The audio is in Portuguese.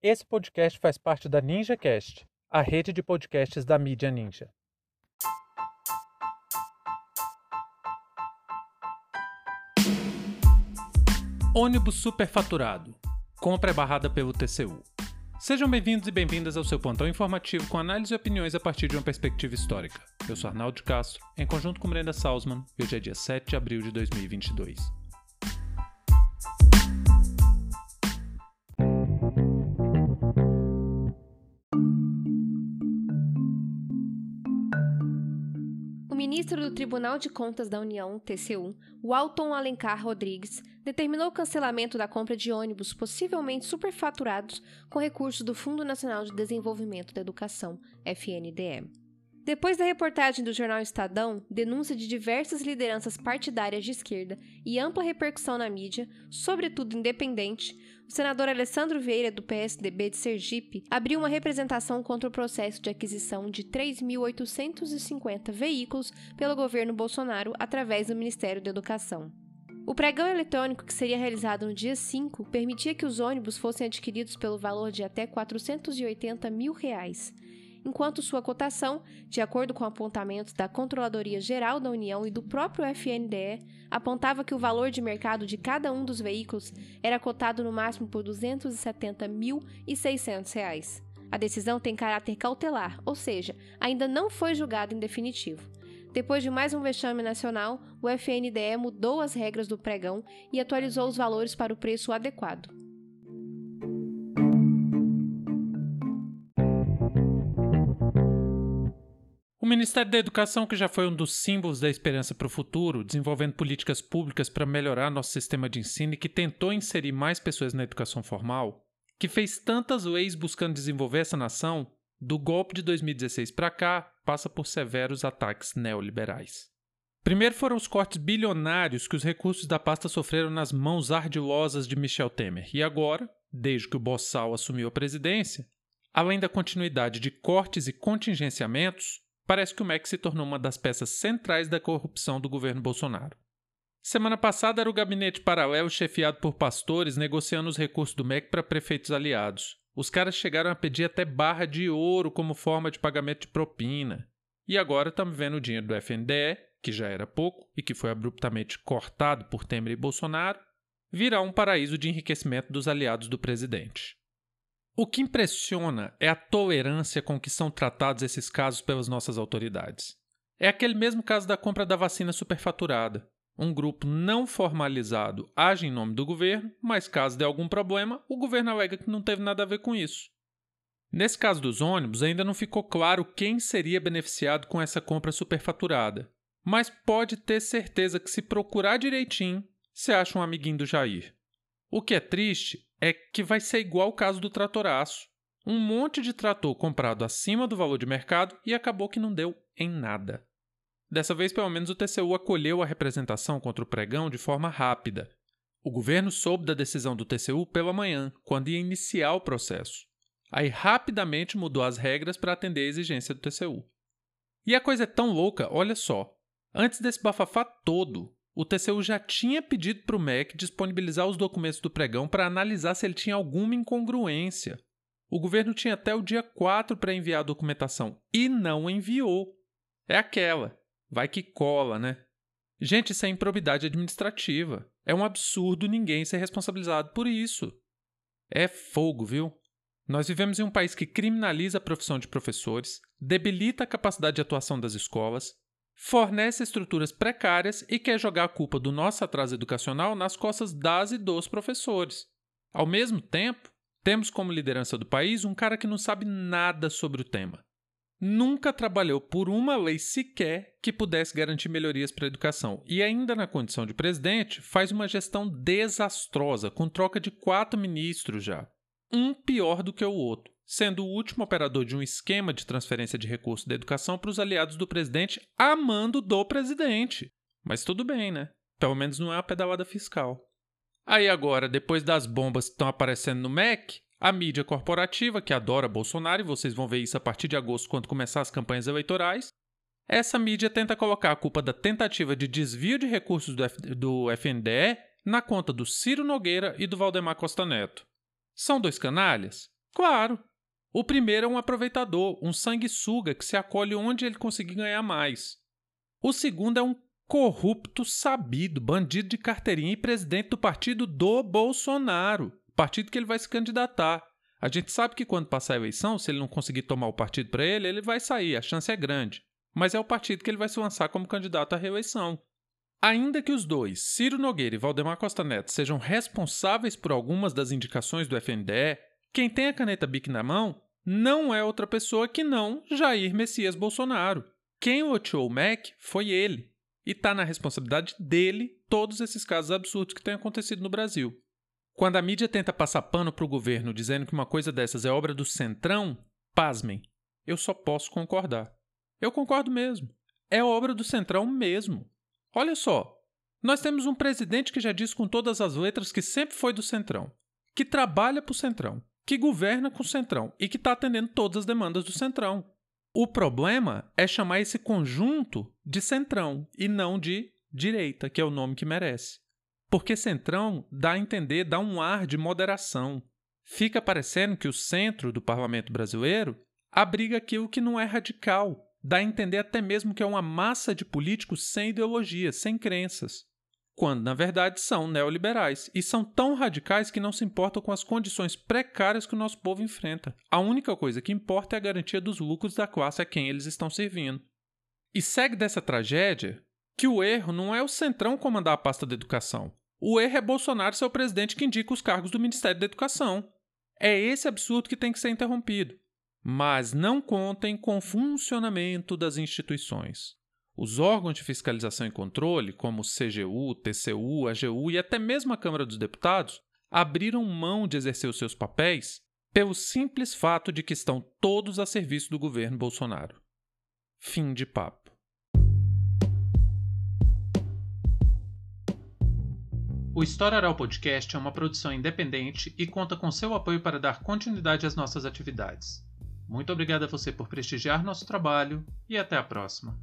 Esse podcast faz parte da NinjaCast, a rede de podcasts da mídia Ninja. Ônibus superfaturado. Compra é barrada pelo TCU. Sejam bem-vindos e bem-vindas ao seu pontão informativo com análise e opiniões a partir de uma perspectiva histórica. Eu sou Arnaldo Castro, em conjunto com Brenda Salzman, e hoje é dia 7 de abril de 2022. Ministro do Tribunal de Contas da União, TCU, Walton Alencar Rodrigues, determinou o cancelamento da compra de ônibus possivelmente superfaturados com recursos do Fundo Nacional de Desenvolvimento da Educação, FNDE. Depois da reportagem do jornal Estadão, denúncia de diversas lideranças partidárias de esquerda e ampla repercussão na mídia, sobretudo independente, o senador Alessandro Vieira, do PSDB de Sergipe, abriu uma representação contra o processo de aquisição de 3.850 veículos pelo governo Bolsonaro através do Ministério da Educação. O pregão eletrônico que seria realizado no dia 5 permitia que os ônibus fossem adquiridos pelo valor de até 480 mil reais, enquanto sua cotação, de acordo com apontamentos da Controladoria Geral da União e do próprio FNDE, apontava que o valor de mercado de cada um dos veículos era cotado no máximo por R$ 270.600. A decisão tem caráter cautelar, ou seja, ainda não foi julgada em definitivo. Depois de mais um vexame nacional, o FNDE mudou as regras do pregão e atualizou os valores para o preço adequado. Ministério da Educação, que já foi um dos símbolos da esperança para o futuro, desenvolvendo políticas públicas para melhorar nosso sistema de ensino e que tentou inserir mais pessoas na educação formal, que fez tantas leis buscando desenvolver essa nação, do golpe de 2016 para cá, passa por severos ataques neoliberais. Primeiro foram os cortes bilionários que os recursos da pasta sofreram nas mãos ardilosas de Michel Temer, e agora, desde que o Bossal assumiu a presidência, além da continuidade de cortes e contingenciamentos, parece que o MEC se tornou uma das peças centrais da corrupção do governo Bolsonaro. Semana passada era o gabinete paralelo chefiado por pastores negociando os recursos do MEC para prefeitos aliados. Os caras chegaram a pedir até barra de ouro como forma de pagamento de propina. E agora estamos vendo o dinheiro do FNDE, que já era pouco e que foi abruptamente cortado por Temer e Bolsonaro, virar um paraíso de enriquecimento dos aliados do presidente. O que impressiona é a tolerância com que são tratados esses casos pelas nossas autoridades. É aquele mesmo caso da compra da vacina superfaturada. Um grupo não formalizado age em nome do governo, mas caso dê algum problema, o governo alega que não teve nada a ver com isso. Nesse caso dos ônibus, ainda não ficou claro quem seria beneficiado com essa compra superfaturada, mas pode ter certeza que se procurar direitinho, você acha um amiguinho do Jair. O que é triste é que vai ser igual o caso do tratoraço. Um monte de trator comprado acima do valor de mercado e acabou que não deu em nada. Dessa vez, pelo menos, o TCU acolheu a representação contra o pregão de forma rápida. O governo soube da decisão do TCU pela manhã, quando ia iniciar o processo. Aí rapidamente mudou as regras para atender a exigência do TCU. E a coisa é tão louca, olha só. Antes desse bafafá todo, o TCU já tinha pedido para o MEC disponibilizar os documentos do pregão para analisar se ele tinha alguma incongruência. O governo tinha até o dia 4 para enviar a documentação e não enviou. É aquela. Vai que cola, né? Gente, isso é improbidade administrativa. É um absurdo ninguém ser responsabilizado por isso. É fogo, viu? Nós vivemos em um país que criminaliza a profissão de professores, debilita a capacidade de atuação das escolas, fornece estruturas precárias e quer jogar a culpa do nosso atraso educacional nas costas das e dos professores. Ao mesmo tempo, temos como liderança do país um cara que não sabe nada sobre o tema. Nunca trabalhou por uma lei sequer que pudesse garantir melhorias para a educação e, ainda na condição de presidente, faz uma gestão desastrosa, com troca de quatro ministros já. Um pior do que o outro sendo o último operador de um esquema de transferência de recursos da educação para os aliados do presidente a mando do presidente. Mas tudo bem, né? Pelo menos não é uma pedalada fiscal. Aí agora, depois das bombas que estão aparecendo no MEC, a mídia corporativa, que adora Bolsonaro, e vocês vão ver isso a partir de agosto, quando começar as campanhas eleitorais, essa mídia tenta colocar a culpa da tentativa de desvio de recursos do, F do FNDE na conta do Ciro Nogueira e do Valdemar Costa Neto. São dois canalhas? Claro. O primeiro é um aproveitador, um sanguessuga que se acolhe onde ele conseguir ganhar mais. O segundo é um corrupto sabido, bandido de carteirinha e presidente do partido do Bolsonaro, partido que ele vai se candidatar. A gente sabe que quando passar a eleição, se ele não conseguir tomar o partido para ele, ele vai sair, a chance é grande. Mas é o partido que ele vai se lançar como candidato à reeleição. Ainda que os dois, Ciro Nogueira e Valdemar Costa Neto, sejam responsáveis por algumas das indicações do FNDE, quem tem a caneta BIC na mão não é outra pessoa que não Jair Messias Bolsonaro. Quem loteou o MEC foi ele. E está na responsabilidade dele todos esses casos absurdos que têm acontecido no Brasil. Quando a mídia tenta passar pano para o governo dizendo que uma coisa dessas é obra do Centrão, pasmem, eu só posso concordar. Eu concordo mesmo. É obra do Centrão mesmo. Olha só, nós temos um presidente que já diz com todas as letras que sempre foi do Centrão, que trabalha para o Centrão, que governa com o Centrão e que está atendendo todas as demandas do Centrão. O problema é chamar esse conjunto de Centrão e não de direita, que é o nome que merece. Porque centrão dá a entender, dá um ar de moderação. Fica parecendo que o centro do parlamento brasileiro abriga aquilo que não é radical, dá a entender até mesmo que é uma massa de políticos sem ideologia, sem crenças, quando na verdade são neoliberais e são tão radicais que não se importam com as condições precárias que o nosso povo enfrenta. A única coisa que importa é a garantia dos lucros da classe a quem eles estão servindo. E segue dessa tragédia que o erro não é o Centrão comandar a pasta da educação. O erro é Bolsonaro ser o presidente que indica os cargos do Ministério da Educação. É esse absurdo que tem que ser interrompido. Mas não contem com o funcionamento das instituições. Os órgãos de fiscalização e controle, como o CGU, TCU, AGU e até mesmo a Câmara dos Deputados, abriram mão de exercer os seus papéis pelo simples fato de que estão todos a serviço do governo Bolsonaro. Fim de papo. O História Oral Podcast é uma produção independente e conta com seu apoio para dar continuidade às nossas atividades. Muito obrigado a você por prestigiar nosso trabalho e até a próxima.